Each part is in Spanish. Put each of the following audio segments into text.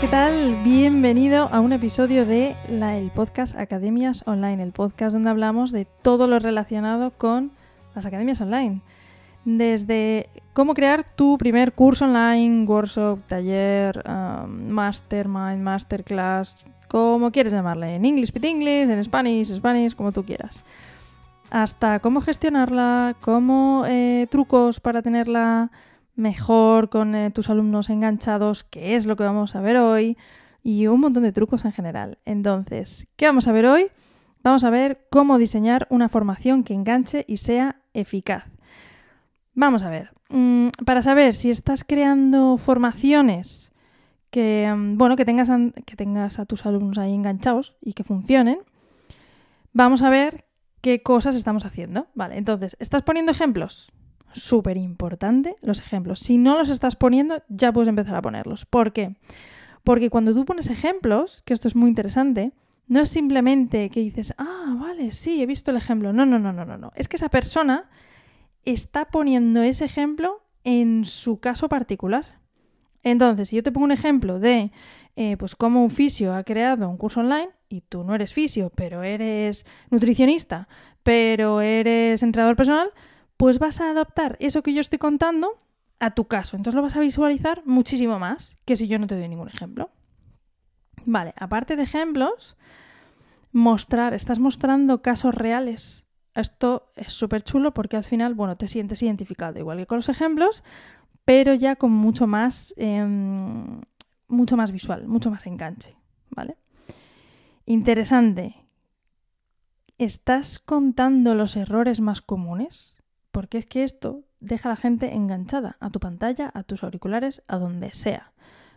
¿qué tal? Bienvenido a un episodio de la, el podcast Academias Online, el podcast donde hablamos de todo lo relacionado con las academias online. Desde cómo crear tu primer curso online, workshop, taller, um, mastermind, masterclass, como quieres llamarle, en English, Pit English, en Spanish, Spanish, como tú quieras. Hasta cómo gestionarla, cómo eh, trucos para tenerla mejor con eh, tus alumnos enganchados, que es lo que vamos a ver hoy, y un montón de trucos en general. Entonces, ¿qué vamos a ver hoy? Vamos a ver cómo diseñar una formación que enganche y sea eficaz. Vamos a ver, mm, para saber si estás creando formaciones que, mm, bueno, que tengas, que tengas a tus alumnos ahí enganchados y que funcionen, vamos a ver qué cosas estamos haciendo. Vale, entonces, ¿estás poniendo ejemplos? Súper importante los ejemplos. Si no los estás poniendo, ya puedes empezar a ponerlos. ¿Por qué? Porque cuando tú pones ejemplos, que esto es muy interesante, no es simplemente que dices, ah, vale, sí, he visto el ejemplo. No, no, no, no, no. Es que esa persona está poniendo ese ejemplo en su caso particular. Entonces, si yo te pongo un ejemplo de eh, pues cómo un fisio ha creado un curso online y tú no eres fisio, pero eres nutricionista, pero eres entrenador personal, pues vas a adaptar eso que yo estoy contando a tu caso. Entonces lo vas a visualizar muchísimo más que si yo no te doy ningún ejemplo. Vale, aparte de ejemplos, mostrar, estás mostrando casos reales. Esto es súper chulo porque al final, bueno, te sientes identificado, igual que con los ejemplos, pero ya con mucho más, em, mucho más visual, mucho más enganche, ¿vale? Interesante. ¿Estás contando los errores más comunes? Porque es que esto deja a la gente enganchada a tu pantalla, a tus auriculares, a donde sea.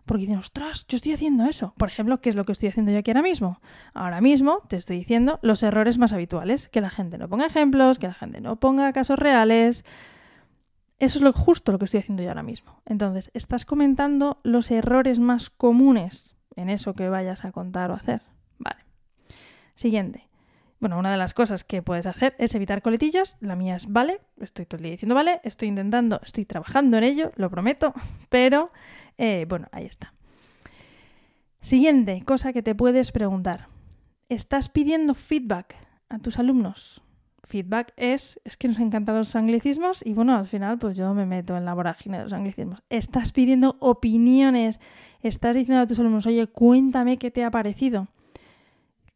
Porque dicen, ostras, yo estoy haciendo eso. Por ejemplo, ¿qué es lo que estoy haciendo yo aquí ahora mismo? Ahora mismo te estoy diciendo los errores más habituales, que la gente no ponga ejemplos, que la gente no ponga casos reales. Eso es lo justo lo que estoy haciendo yo ahora mismo. Entonces, estás comentando los errores más comunes en eso que vayas a contar o hacer. Vale. Siguiente. Bueno, una de las cosas que puedes hacer es evitar coletillas. La mía es vale, estoy todo el día diciendo vale, estoy intentando, estoy trabajando en ello, lo prometo, pero eh, bueno, ahí está. Siguiente cosa que te puedes preguntar. ¿Estás pidiendo feedback a tus alumnos? Feedback es, es que nos encantan los anglicismos y bueno, al final pues yo me meto en la vorágine de los anglicismos. Estás pidiendo opiniones, estás diciendo a tus alumnos, oye, cuéntame qué te ha parecido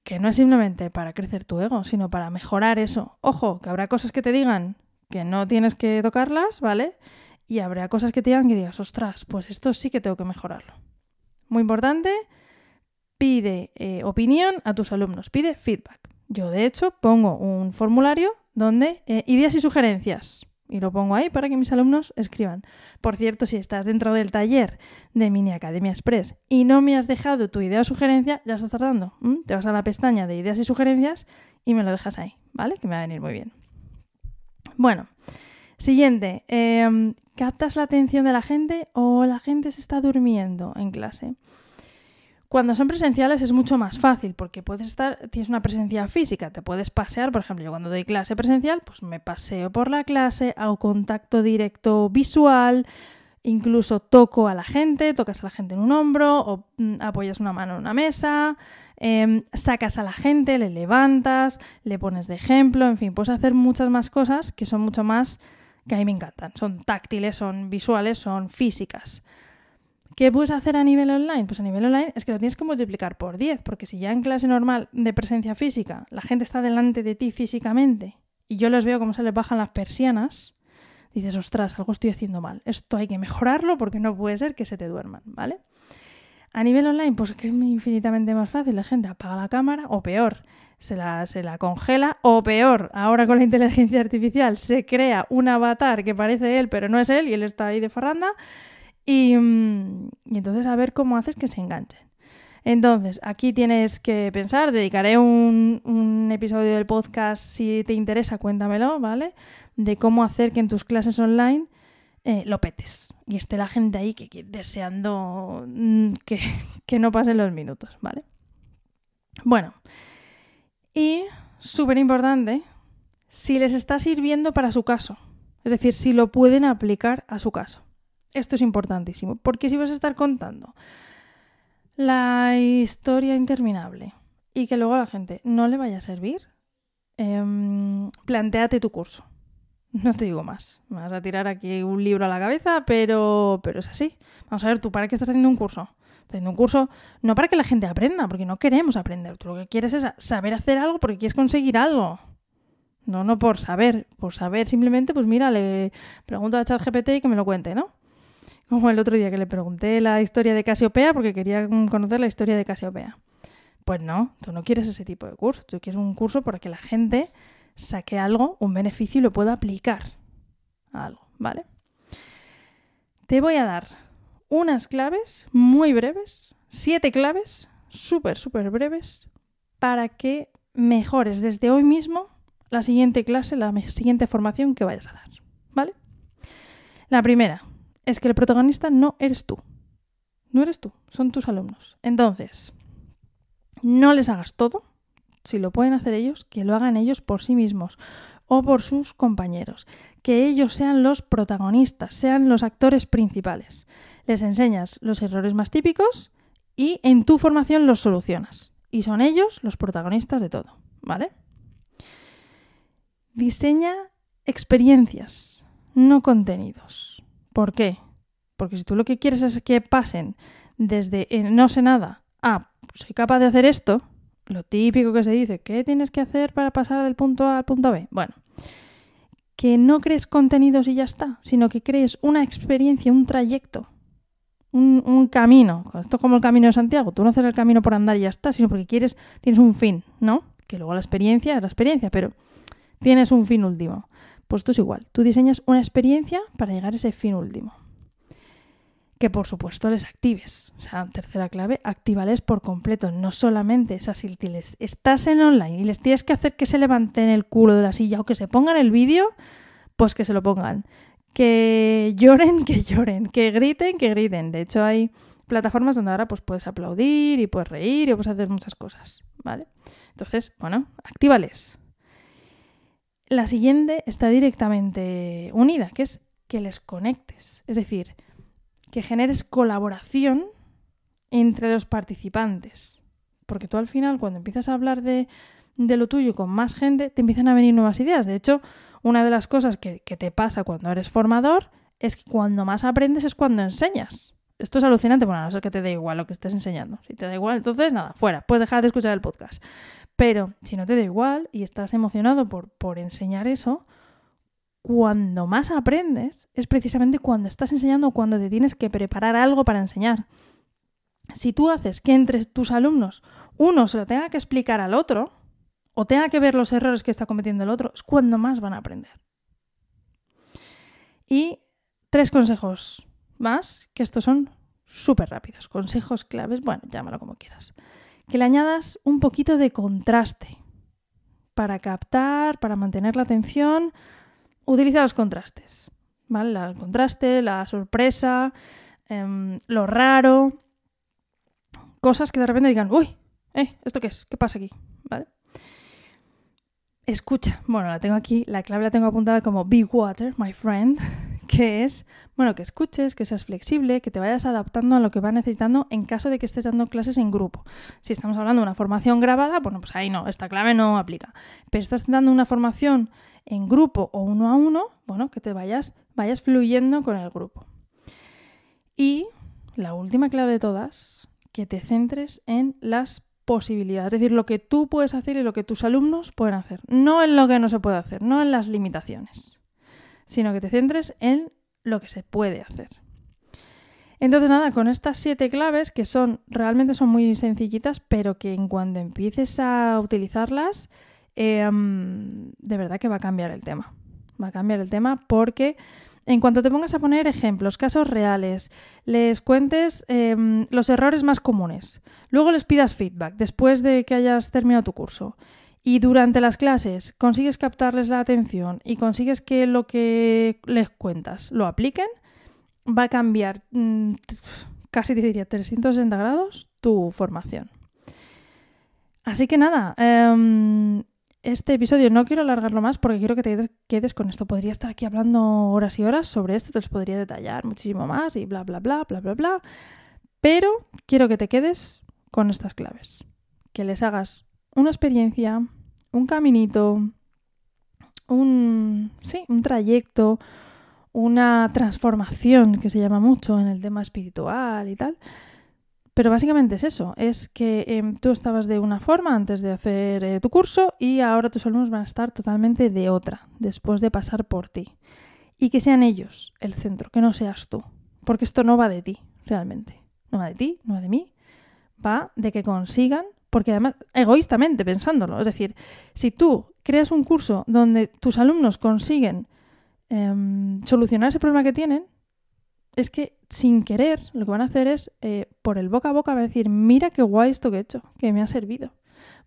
que no es simplemente para crecer tu ego, sino para mejorar eso. Ojo, que habrá cosas que te digan que no tienes que tocarlas, ¿vale? Y habrá cosas que te digan que digas, ostras, pues esto sí que tengo que mejorarlo. Muy importante, pide eh, opinión a tus alumnos, pide feedback. Yo, de hecho, pongo un formulario donde eh, ideas y sugerencias y lo pongo ahí para que mis alumnos escriban. Por cierto, si estás dentro del taller de Mini Academia Express y no me has dejado tu idea o sugerencia, ya estás tardando. Te vas a la pestaña de ideas y sugerencias y me lo dejas ahí, ¿vale? Que me va a venir muy bien. Bueno, siguiente. Em, ¿Captas la atención de la gente o la gente se está durmiendo en clase? Cuando son presenciales es mucho más fácil porque puedes estar, tienes una presencia física, te puedes pasear, por ejemplo, yo cuando doy clase presencial, pues me paseo por la clase, hago contacto directo visual, incluso toco a la gente, tocas a la gente en un hombro o mm, apoyas una mano en una mesa, em, sacas a la gente, le levantas, le pones de ejemplo, en fin, puedes hacer muchas más cosas que son mucho más, que a mí me encantan, son táctiles, son visuales, son físicas. ¿Qué puedes hacer a nivel online? Pues a nivel online es que lo tienes que multiplicar por 10, porque si ya en clase normal de presencia física la gente está delante de ti físicamente y yo les veo cómo se les bajan las persianas, dices, ostras, algo estoy haciendo mal. Esto hay que mejorarlo porque no puede ser que se te duerman, ¿vale? A nivel online, pues es que es infinitamente más fácil. La gente apaga la cámara o peor, se la, se la congela o peor, ahora con la inteligencia artificial se crea un avatar que parece él pero no es él y él está ahí de farranda Mm, y, entonces a ver cómo haces que se enganchen. Entonces, aquí tienes que pensar, dedicaré un, episodio del podcast, si te interesa, cuéntamelo, ¿vale? De cómo hacer que en tus clases online eh, lo petes y esté la gente ahí que, deseando mm, que, que no pasen los minutos, ¿vale? Bueno, y súper importante, si les está sirviendo para su caso, es decir, si lo pueden aplicar a su caso. Esto es importantísimo, porque si vas a estar contando la historia interminable y que luego a la gente no le vaya a servir, eh, planteate tu curso. No te digo más. Me vas a tirar aquí un libro a la cabeza, pero, pero es así. Vamos a ver, ¿tú para qué estás haciendo un curso? Estás haciendo un curso no para que la gente aprenda, porque no queremos aprender. Tú lo que quieres es saber hacer algo porque quieres conseguir algo. No, no por saber. Por saber simplemente, pues mira, le pregunto a ChatGPT y que me lo cuente, ¿no? Como el otro día que le pregunté la historia de Casiopea porque quería conocer la historia de Casiopea. Pues no, tú no quieres ese tipo de curso. Tú quieres un curso para que la gente saque algo, un beneficio y lo pueda aplicar a algo, ¿vale? Te voy a dar unas claves muy breves, siete claves, súper, súper breves, para que mejores desde hoy mismo la siguiente clase, la siguiente formación que vayas a dar, ¿vale? La primera es que el protagonista no eres tú. No eres tú, son tus alumnos. Entonces, no les hagas todo, si lo pueden hacer ellos, que lo hagan ellos por sí mismos o por sus compañeros. Que ellos sean los protagonistas, sean los actores principales. Les enseñas los errores más típicos y en tu formación los solucionas. Y son ellos los protagonistas de todo, ¿vale? Diseña experiencias, no contenidos. ¿Por qué? Porque si tú lo que quieres es que pasen desde no sé nada a soy capaz de hacer esto, lo típico que se dice, ¿qué tienes que hacer para pasar del punto A al punto B? Bueno, que no crees contenidos y ya está, sino que crees una experiencia, un trayecto, un, camino. Esto es como el camino de Santiago, tú no haces el camino por andar y ya está, sino porque quieres, tienes un fin, ¿no? Que luego la experiencia es la experiencia, pero tienes un fin último. Pues esto es igual, tú diseñas una experiencia para llegar a ese fin último que por supuesto les actives. O sea, tercera clave, activales por completo, no solamente esas útiles. Estás en online y les tienes que hacer que se levanten el culo de la silla o que se pongan el vídeo, pues que se lo pongan. Que lloren, que lloren, que griten, que griten. De hecho, hay plataformas donde ahora pues puedes aplaudir y puedes reír y puedes hacer muchas cosas, ¿vale? Entonces, bueno, actívales. La siguiente está directamente unida, que es que les conectes. Es decir, que generes colaboración entre los participantes. Porque tú al final, cuando empiezas a hablar de, lo tuyo con más gente, te empiezan a venir nuevas ideas. De hecho, una de las cosas que, te pasa cuando eres formador es que cuando más aprendes es cuando enseñas. Esto es alucinante, bueno, no ser que te dé igual lo que estés enseñando. Si te da igual, entonces nada, fuera, puedes dejar de escuchar el podcast. Pero si no te da igual y estás emocionado por, por enseñar eso, cuando más aprendes es precisamente cuando estás enseñando o cuando te tienes que preparar algo para enseñar. Si tú haces que entre tus alumnos uno se lo tenga que explicar al otro o tenga que ver los errores que está cometiendo el otro, es cuando más van a aprender. Y tres consejos más, que estos son súper rápidos, consejos claves, bueno, llámalo como quieras. Que le añadas un poquito de contraste para captar, para mantener la atención, utiliza los contrastes, ¿vale? El contraste, la sorpresa, em, lo raro, cosas que de repente digan, uy, eh, ¿esto qué es? ¿Qué pasa aquí? Escucha, bueno, la tengo aquí, la clave la tengo apuntada como Big Water, my friend, que es, bueno, que escuches, que seas flexible, que te vayas adaptando a lo que va necesitando en caso de que estés dando clases en grupo. Si estamos hablando de una formación grabada, bueno, pues ahí no, esta clave no aplica. Pero estás dando una formación en grupo o uno a uno, bueno, que te vayas, vayas fluyendo con el grupo. Y la última clave de todas, que te centres en las posibilidades, es decir, lo que tú puedes hacer y lo que tus alumnos pueden hacer, no en lo que no se puede hacer, no en las limitaciones, sino que te centres en lo que se puede hacer. Entonces, nada, con estas siete claves, que son realmente son muy sencillitas, pero que en cuanto empieces a utilizarlas, Em, de verdad que va a cambiar el tema. Va a cambiar el tema porque en cuanto te pongas a poner ejemplos, casos reales, les cuentes em, los errores más comunes, luego les pidas feedback después de que hayas terminado tu curso y durante las clases consigues captarles la atención y consigues que lo que les cuentas lo apliquen, va a cambiar mm, casi te diría 360 grados tu formación. Así que nada, em, este episodio no quiero alargarlo más porque quiero que te quedes con esto. Podría estar aquí hablando horas y horas sobre esto, te los podría detallar muchísimo más y bla, bla, bla, bla, bla, bla. Pero quiero que te quedes con estas claves. Que les hagas una experiencia, un caminito, un, sí, un trayecto, una transformación que se llama mucho en el tema espiritual y tal. Pero básicamente es eso, es que em, tú estabas de una forma antes de hacer eh, tu curso y ahora tus alumnos van a estar totalmente de otra, después de pasar por ti. Y que sean ellos el centro, que no seas tú. Porque esto no va de ti, realmente. No va de ti, no va de mí. Va de que consigan, porque además, egoístamente pensándolo, es decir, si tú creas un curso donde tus alumnos consiguen em, solucionar ese problema que tienen, es que sin querer lo que van a hacer es, eh, por el boca a boca, van a decir, mira qué guay esto que he hecho, que me ha servido.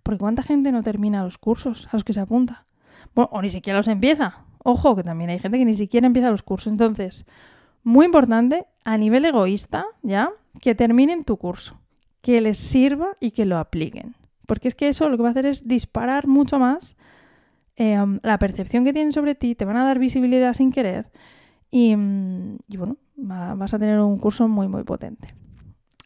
Porque cuánta gente no termina los cursos a los que se apunta. Bueno, o ni siquiera los empieza. Ojo, que también hay gente que ni siquiera empieza los cursos. Entonces, muy importante, a nivel egoísta, ¿ya? Que terminen tu curso, que les sirva y que lo apliquen. Porque es que eso lo que va a hacer es disparar mucho más Em, la percepción que tienen sobre ti, te van a dar visibilidad sin querer y, mm, bueno, vas a tener un curso muy, muy potente.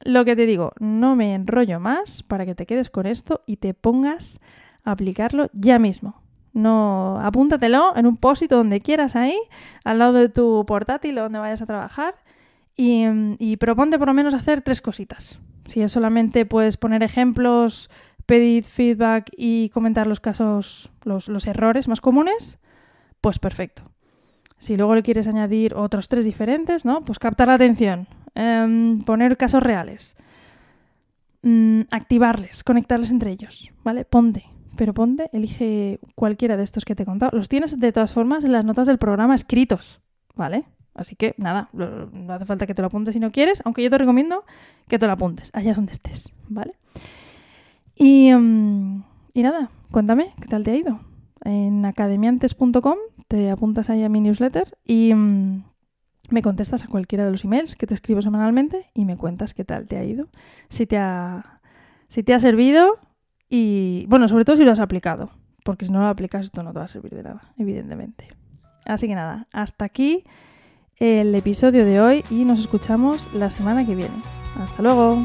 Lo que te digo, no me enrollo más para que te quedes con esto y te pongas a aplicarlo ya mismo. No, apúntatelo en un post donde quieras ahí, al lado de tu portátil o donde vayas a trabajar y, mm, y proponte por lo menos hacer tres cositas. Si es solamente puedes poner ejemplos pedid feedback y comentar los casos, los, errores más comunes, pues perfecto. Si luego le quieres añadir otros tres diferentes, ¿no? Pues captar la atención, em, poner casos reales, mm, activarles, conectarles entre ellos, ¿vale? Ponte, pero ponte, elige cualquiera de estos que te he contado. Los tienes de todas formas en las notas del programa escritos, ¿vale? Así que nada, no hace falta que te lo apuntes si no quieres, aunque yo te recomiendo que te lo apuntes, allá donde estés, ¿vale? Mm, y, nada, cuéntame, ¿qué tal te ha ido? En academiantes.com te apuntas ahí a mi newsletter y mm, me contestas a cualquiera de los emails que te escribo semanalmente y me cuentas qué tal te ha ido, si te ha, si te ha servido y, bueno, sobre todo si lo has aplicado, porque si no lo aplicas esto no te va a servir de nada, evidentemente. Así que nada, hasta aquí el episodio de hoy y nos escuchamos la semana que viene. Hasta luego.